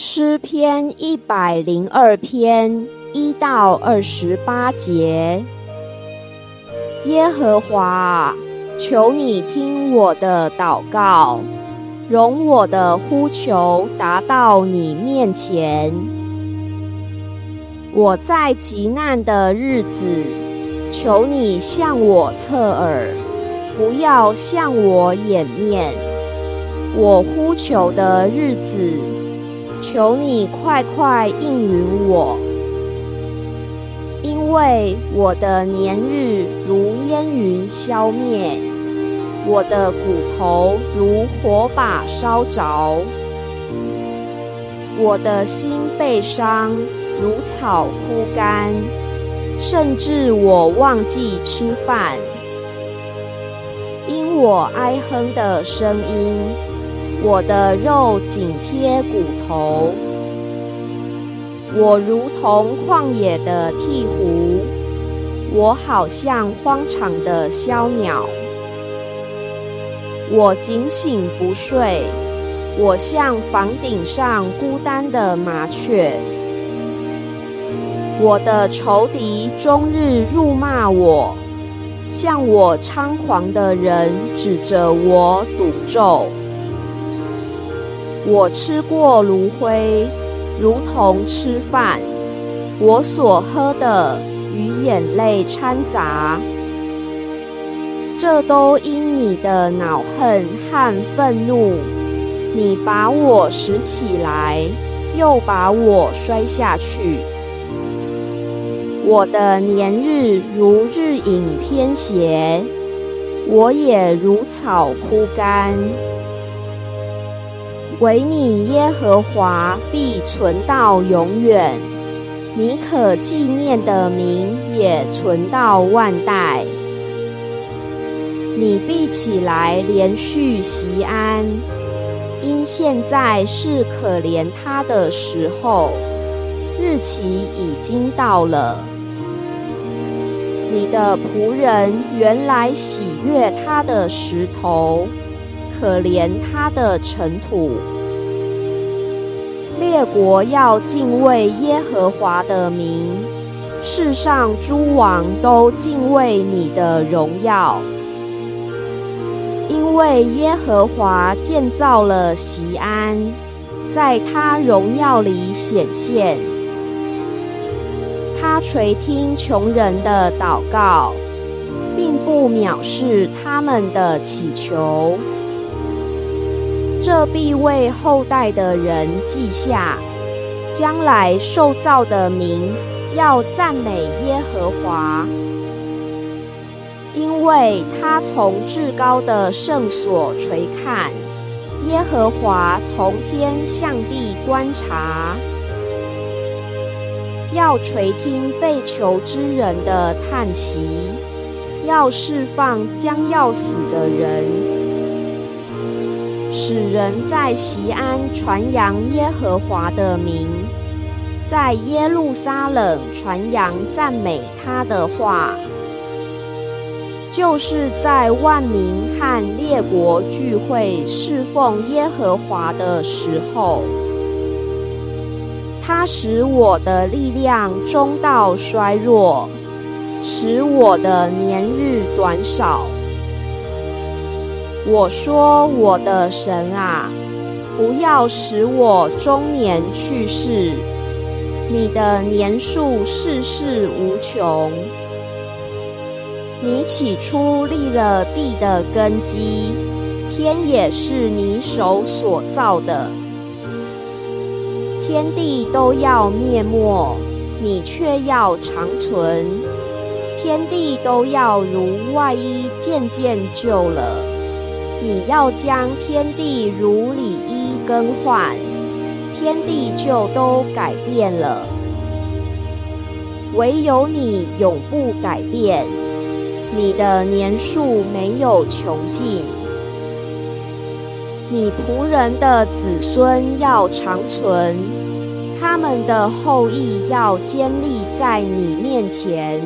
诗篇一百零二篇一到二十八节。耶和华，求你听我的祷告，容我的呼求达到你面前。我在极难的日子，求你向我侧耳，不要向我掩面。我呼求的日子。求你快快应允我，因为我的年日如烟云消灭，我的骨头如火把烧着，我的心被伤如草枯干，甚至我忘记吃饭，因我哀哼的声音。我的肉紧贴骨头，我如同旷野的鹈鹕，我好像荒场的枭鸟。我警醒不睡，我像房顶上孤单的麻雀。我的仇敌终日辱骂我，向我猖狂的人指着我赌咒。我吃过炉灰，如同吃饭；我所喝的与眼泪掺杂，这都因你的恼恨和愤怒。你把我拾起来，又把我摔下去。我的年日如日影偏斜，我也如草枯干。唯你耶和华必存到永远，你可纪念的名也存到万代。你必起来连续习安，因现在是可怜他的时候，日期已经到了。你的仆人原来喜悦他的石头。可怜他的尘土，列国要敬畏耶和华的名，世上诸王都敬畏你的荣耀，因为耶和华建造了锡安，在他荣耀里显现，他垂听穷人的祷告，并不藐视他们的祈求。这必为后代的人记下，将来受造的民要赞美耶和华，因为他从至高的圣所垂看，耶和华从天向地观察，要垂听被囚之人的叹息，要释放将要死的人。使人在西安传扬耶和华的名，在耶路撒冷传扬赞美他的话，就是在万民和列国聚会侍奉耶和华的时候，他使我的力量中道衰弱，使我的年日短少。我说：“我的神啊，不要使我中年去世。你的年数世世无穷。你起初立了地的根基，天也是你手所造的。天地都要灭没，你却要长存。天地都要如外衣渐渐旧了。”你要将天地如里衣更换，天地就都改变了。唯有你永不改变，你的年数没有穷尽。你仆人的子孙要长存，他们的后裔要坚立在你面前。